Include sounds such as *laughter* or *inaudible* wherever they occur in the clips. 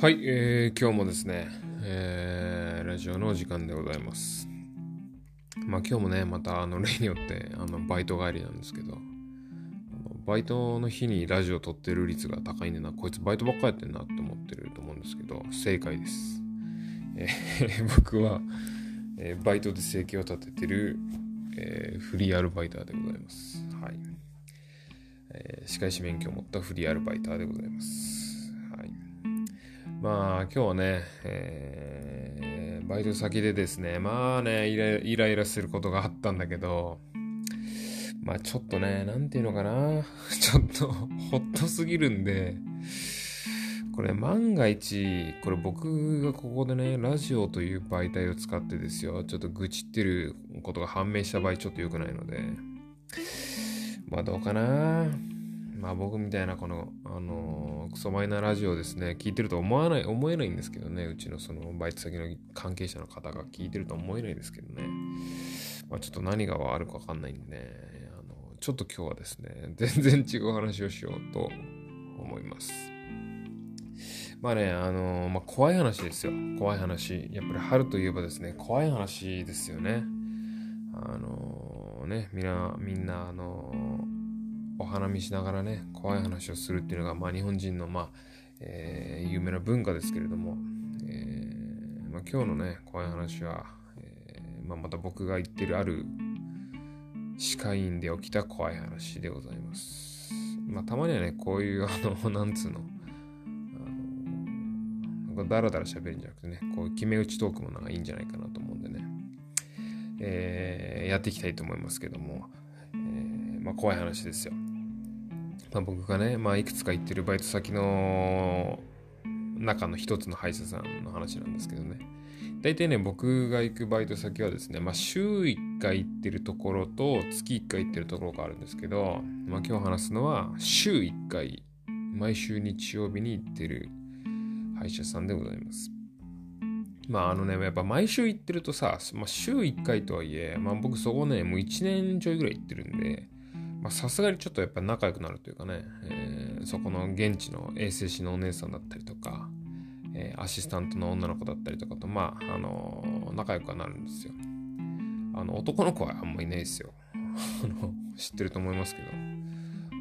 はい、えー、今日もですね、えー、ラジオの時間でございます。まあ今日もね、またあの例によってあのバイト帰りなんですけど、バイトの日にラジオ撮ってる率が高いんでな、こいつバイトばっかやってんなって思ってると思うんですけど、正解です。えー、*laughs* 僕は、えー、バイトで生計を立ててる、えー、フリーアルバイターでございます。はい。えー、歯科医師免許を持ったフリーアルバイターでございます。まあ今日はね、えー、バイト先でですね、まあねイラ、イライラすることがあったんだけど、まあちょっとね、なんていうのかな、*laughs* ちょっとほっとすぎるんで、これ万が一、これ僕がここでね、ラジオという媒体を使ってですよ、ちょっと愚痴ってることが判明した場合ちょっと良くないので、まあどうかな。まあ僕みたいなこの、あのー、クソマイナーラジオですね、聞いてると思わない、思えないんですけどね、うちのそのバイト先の関係者の方が聞いてると思えないですけどね、まあちょっと何があるかわかんないんで、あのちょっと今日はですね、*laughs* 全然違う話をしようと思います。まあね、あのー、まあ怖い話ですよ。怖い話。やっぱり春といえばですね、怖い話ですよね。あの、ね、みんな、みんな、あのお花見しながらね怖い話をするっていうのが、まあ、日本人の、まあえー、有名な文化ですけれども、えーまあ、今日のね怖い話は、えーまあ、また僕が言ってるある歯科医院で起きた怖い話でございます。まあ、たまにはねこういうあの *laughs* なんつうのダラダラ喋るんじゃなくてね、こう決め打ちトークもなんかいいんじゃないかなと思うんでね、え、やっていきたいと思いますけども、え、まあ怖い話ですよ。まあ、僕がね、まあ、いくつか行ってるバイト先の中の一つの歯医者さんの話なんですけどね。大体ね、僕が行くバイト先はですね、まあ、週1回行ってるところと月1回行ってるところがあるんですけど、まあ、今日話すのは週1回、毎週日曜日に行ってる歯医者さんでございます。まああのね、やっぱ毎週行ってるとさ、まあ、週1回とはいえ、まあ僕そこね、もう1年ちょいぐらい行ってるんで、さすがにちょっとやっぱ仲良くなるというかね、えー、そこの現地の衛生士のお姉さんだったりとか、えー、アシスタントの女の子だったりとかと、まあ、あのー、仲良くはなるんですよ。あの、男の子はあんまいないですよ。*laughs* 知ってると思いますけど、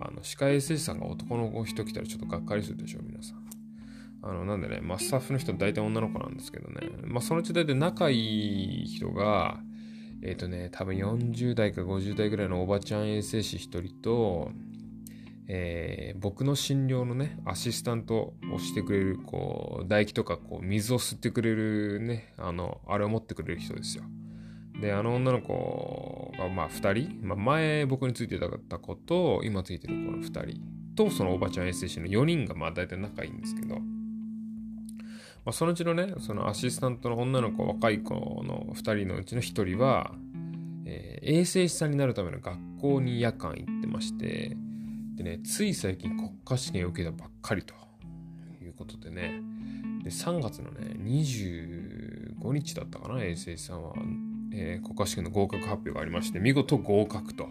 あの、歯科衛生士さんが男の子人来たらちょっとがっかりするでしょ、皆さん。あの、なんでね、まあ、スタッフの人大体女の子なんですけどね、まあ、そのうち大体仲いい人が、えっ、ー、とね、多分40代か50代ぐらいのおばちゃん衛生士1人と、えー、僕の診療のね、アシスタントをしてくれる、こう、唾液とか、こう、水を吸ってくれるね、あの、あれを持ってくれる人ですよ。で、あの女の子が、まあ、2人、まあ、前僕についてた子と、今ついてる子の2人と、そのおばちゃん衛生士の4人が、まあ、大体仲いいんですけど、まあ、そのうちのね、そのアシスタントの女の子、若い子の2人のうちの1人は、えー、衛生士さんになるための学校に夜間行ってまして、でね、つい最近国家試験を受けたばっかりということでね、で3月のね、25日だったかな、衛生士さんは、えー、国家試験の合格発表がありまして、見事合格と、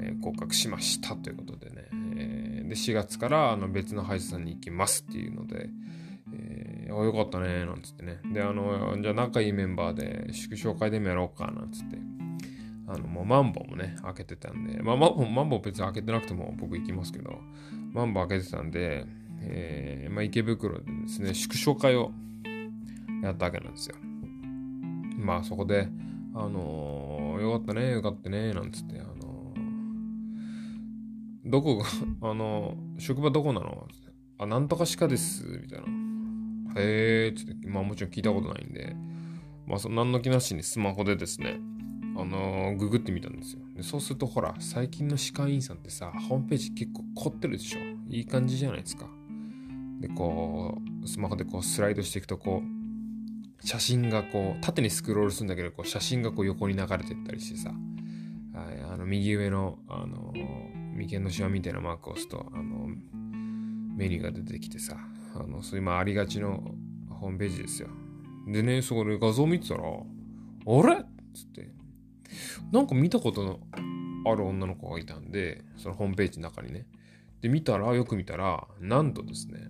えー、合格しましたということでね、えー、で4月からあの別の歯医者さんに行きますっていうので、あ、よかったね、なんつってね。で、あの、じゃあ仲いいメンバーで祝勝会でもやろうか、なんつって。あの、もうマンボウもね、開けてたんで、まあ、マンボウ、マンボ別に開けてなくても僕行きますけど、マンボ開けてたんで、えー、まあ、池袋でですね、祝勝会をやったわけなんですよ。まあ、そこで、あのー、よかったね、よかったね、なんつって、あのー、どこが、あのー、職場どこなの？あ、なんとかしかです、みたいな。へえー、つって、まあもちろん聞いたことないんで、まあその何の気なしにスマホでですね、あのー、ググってみたんですよ。でそうするとほら、最近の歯科医院さんってさ、ホームページ結構凝ってるでしょ。いい感じじゃないですか。で、こう、スマホでこうスライドしていくと、こう、写真がこう、縦にスクロールするんだけど、こう写真がこう横に流れてったりしてさ、はい、あの、右上の、あのー、眉間のシワみたいなマークを押すと、あのー、メニューが出てきてさ、あの、そう今ありがちのホームページですよ。でね、そこで画像見てたら、あれ？っつって、なんか見たことのある女の子がいたんで、そのホームページの中にね。で、見たら、よく見たら、なんとですね、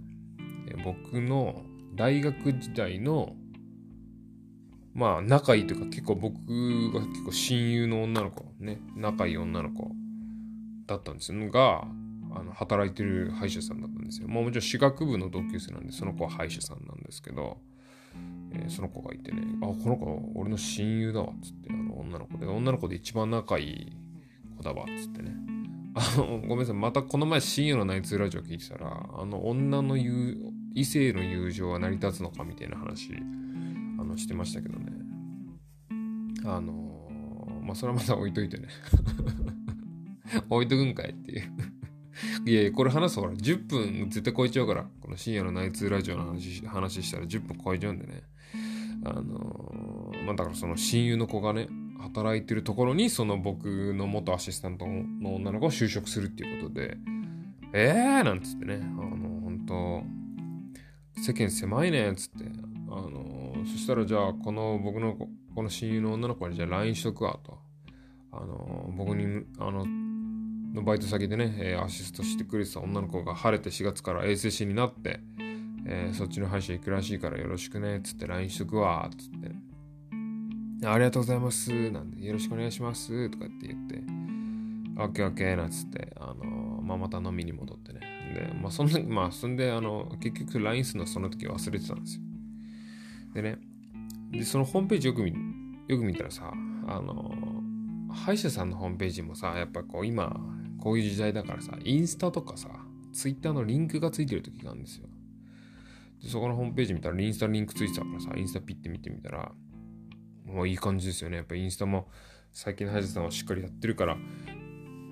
僕の大学時代のまあ仲いいというか結構僕が結構親友の女の子ね仲いい女の子だったんですがあの働いてる歯医者さんだったんですよ。まあ、もちろん歯学部の同級生なんでその子は歯医者さんなんですけど、えー、その子がいてね「あこの子俺の親友だわ」っつってあの女の子で。女の子で一番仲いい子だわっつってね。あのごめんなさい。またこの前深夜のナイツラジオ聞いてたらあの女の言う異性の友情は成り立つのかみたいな話あのしてましたけどね。あのまあそれはまた置いといてね。*laughs* 置いとくんかいっていう。いやいや、これ話すとほら、10分絶対超えちゃうから、この深夜のナイツラジオの話話したら10分超えちゃうんでね。あのー、まあだからその親友の子がね、働いてるところに、その僕の元アシスタントの女の子が就職するっていうことで、えーなんつってね、あの、本当世間狭いね、つって、あの、そしたらじゃあ、この僕の、この親友の女の子にじゃあ LINE しとくわ、と。あの、僕に、あの、のバイト先でね、えー、アシストしてくれてた女の子が晴れて4月から衛生士になって、えー、そっちの歯医者行くらしいからよろしくね、つって LINE しとくわ、つって。ありがとうございます。なんで、よろしくお願いします。とかって言って、オッケーオッケーなんつって、あのまあ、また飲みに戻ってね。で、まあ、そんな、まあ、そんで、あの、結局 LINE するのその時忘れてたんですよ。でね、で、そのホームページよく見、よく見たらさ、あの歯医者さんのホームページもさ、やっぱこう今、こういう時代だからさ、インスタとかさ、ツイッターのリンクがついてる時があるんですよ。でそこのホームページ見たらインスタリンクついてたからさ、インスタピッて見てみたら、もういい感じですよね。やっぱインスタも最近の歯医者さんはしっかりやってるから、あ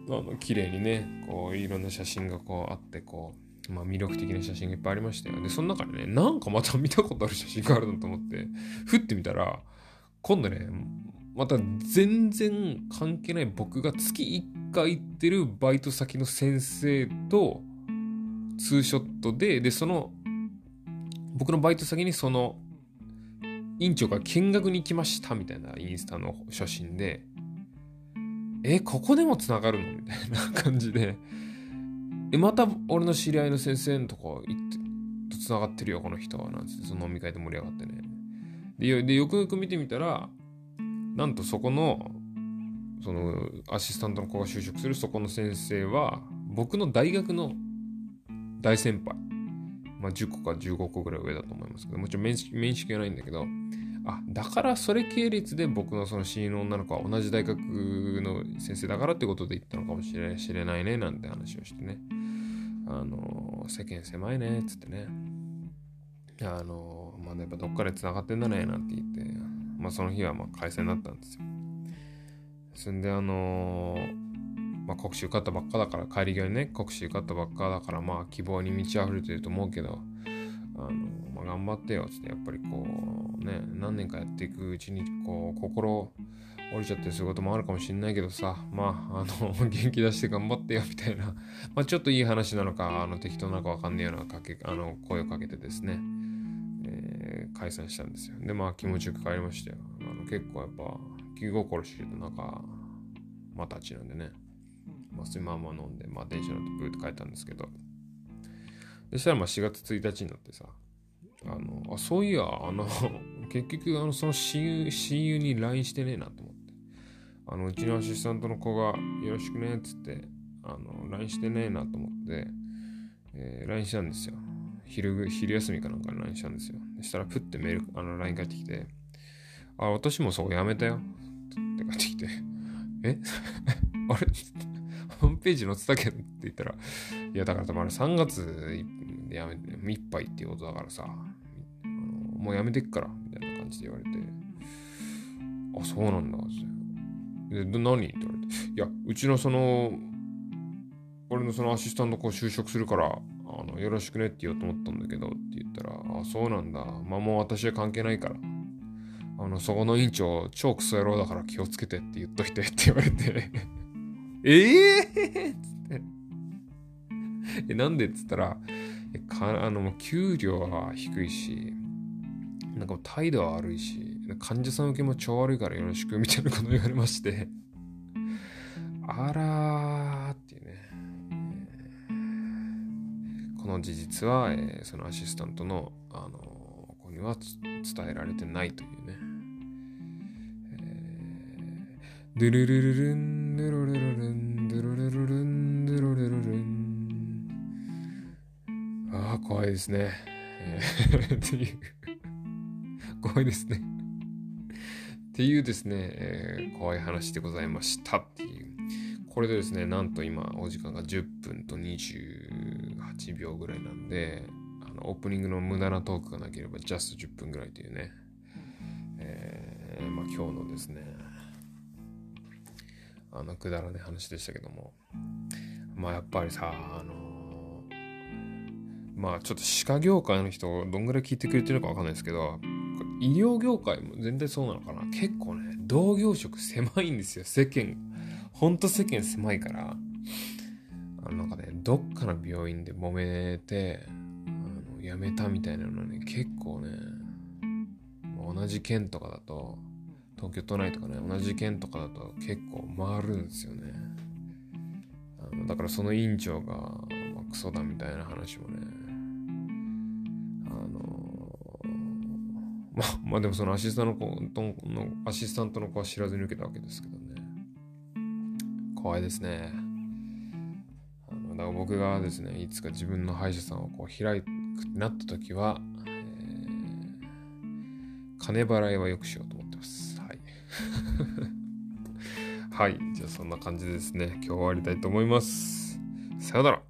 の綺麗にね、こういろんな写真がこうあって、こう、まあ魅力的な写真がいっぱいありましたよ。で、その中でね、なんかまた見たことある写真があるなと思って、ふってみたら、今度ね、また全然関係ない僕が月1回行ってるバイト先の先生とツーショットで、で、その、僕のバイト先にその院長が見学に行きましたみたいなインスタの写真で、え、ここでも繋がるのみたいな感じで、え、また俺の知り合いの先生のとこ行って、と繋がってるよ、この人は。なんて、その飲み会で盛り上がってね。でよくよく見てみたら、なんとそこのそのアシスタントの子が就職するそこの先生は僕の大学の大先輩。まあ10個か15個ぐらい上だと思いますけどもちろん面識面識はないんだけどあだからそれ系列で僕のその親友の女の子は同じ大学の先生だからってことで言ったのかもしれしれないねなんて話をしてね。あの世間狭いねっつってね。あのまあやっぱどっかで繋がってんだねなんて言ってまあその日はまあ開催になったんですよ。そんであのー、まあ、国試受かったばっかだから帰り際にね国試受かったばっかだからまあ希望に満ち溢れてると思うけどあの、まあ、頑張ってよってやっぱりこうね何年かやっていくうちにこう心折れちゃってることもあるかもしれないけどさまああの *laughs* 元気出して頑張ってよみたいな。まあちょっといい話なのかあの適当なのかわかんねえようなかけあの声をかけてですね、解散したんですよ。でまあ気持ちよく帰りましたよ。あの結構やっぱ気心知れた中、まあ、たちなんでね、まあ、そまま飲んで、まあ、電車乗ってブーって帰ったんですけど、そしたらまあ4月1日になってさ、あの、あ、そういや、あの、*laughs* 結局、あの、その親友、親友に LINE してねえなと思って、あの、うちのアシスタントの子が、よろしくね、っつって、あの、LINE してねえなと思って、えー、LINE したんですよ。昼、昼休みかなんかに LINE したんですよ。したら、プッてメール、あの、LINE 返ってきて、あ、私もそこやめたよ。って帰ってきて、*laughs* え？*laughs* あれ？ホームページ載ってたけどって言ったら、いや、だからまだ3月でやめて、いっぱいっていうことだからさ、もうやめてっから、みたいな感じで言われて、あ、そうなんだ、って。で、何？って言われて、いや、うちのその、俺のそのアシスタントこう就職するから、あの、よろしくねって言おうと思ったんだけどって言ったら、あ、そうなんだ。まあもう私は関係ないから。あの、そこの院長、超クソ野郎だから気をつけてって言っといてって言われて。ええー、つって。え、なんでっつったら、かあの、給料は低いし、なんか態度は悪いし、患者さん受けも超悪いからよろしくみたいなこと言われまして。あらー。の事実は、えー、そのアシスタントの、あの子には伝えられてないというね。ドゥルルルルン、ドゥルルルルン、ドゥルルルルン、ドゥルルルルン。ああ、怖いですね。っていう。怖いですね。っていうですね、えー、怖い話でございましたっていう。これでですね、なんと今、お時間が10分と28秒ぐらいなんで、あのオープニングの無駄なトークがなければ、ジャスト10分ぐらいというね、えー、まあ今日のですね、あの、くだらない話でしたけども、まあやっぱりさ、あのまあちょっと歯科業界の人どんぐらい聞いてくれてるかわかんないですけど、医療業界も全然そうなのかな結構ね、同業職狭いんですよ、世間。ほんと世間狭いから。どっかの病院で揉めて、あの辞めたみたいなのね、結構ね、同じ県とかだと、東京都内とかね、同じ県とかだと結構回るんですよね。あのだからその院長が、まあ、クソだみたいな話もね、まあ、まあでもそのアシスタントの子の、アシスタントの子は知らずに受けたわけですけどね。怖いですね。だから僕がですね、いつか自分の歯医者さんをこう開くってなった時は、えー、金払いはよくしようと思ってます。はい。*laughs* はい。じゃあそんな感じでですね、今日終わりたいと思います。さよなら。